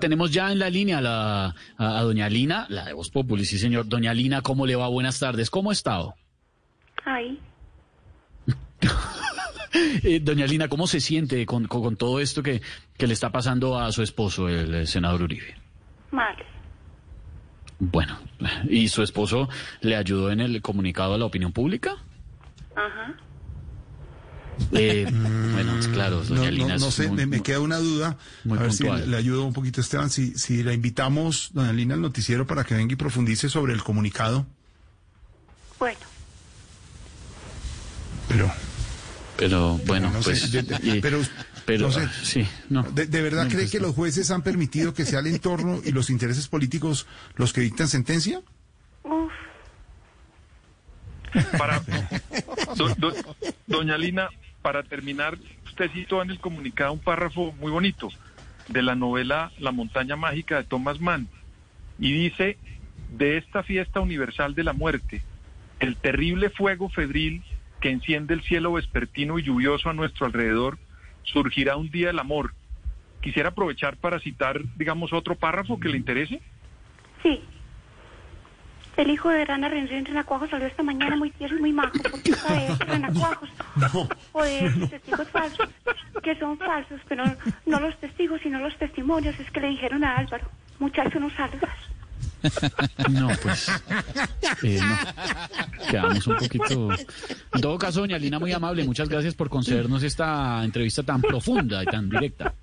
Tenemos ya en la línea a, la, a, a doña Lina, la de Voz Populi, sí señor. Doña Lina, ¿cómo le va? Buenas tardes. ¿Cómo ha estado? Ay, Eh, doña Lina, ¿cómo se siente con, con- con todo esto que, que le está pasando a su esposo, el, eh, senador Uribe? mal. Bueno, ¿y su esposo le ayudó en el comunicado a la opinión pública? Ajá. Eh, bueno, claro, Mm, No, doña no, Lina. no sé, muy- me, queda una duda. muy a ver si le ayudo un poquito, Esteban. Si, si la invitamos, doña Lina, al noticiero para que venga y profundice sobre el comunicado. Bueno, Pero, Pero bueno, no sé, pues. de- de- y- pero, pero, no sé. sí, no. ¿de, de verdad No, cree pues, que los jueces han permitido que sea el entorno y los intereses políticos los que dictan sentencia? Para, do- do- doña Lina, para terminar, usted citó en el comunicado un párrafo muy bonito de la novela La montaña mágica de Thomas Mann y dice, de esta fiesta universal de la muerte, el terrible fuego febril que enciende el cielo vespertino y lluvioso a nuestro alrededor, surgirá un día el amor. Quisiera aprovechar para citar, digamos, otro párrafo que le interese. sí. El hijo de Rana Renren Renacuajos salió esta mañana muy tierno y muy majo por culpa de Renacuajos o de testigos falsos, que son falsos, pero no los testigos, sino los testimonios. Es que le dijeron a Álvaro, muchacho, no salgas. No, pues. eh, no. Quedamos un poquito. En todo caso, doña Lina, muy amable. Muchas gracias por concedernos esta entrevista tan profunda y tan directa.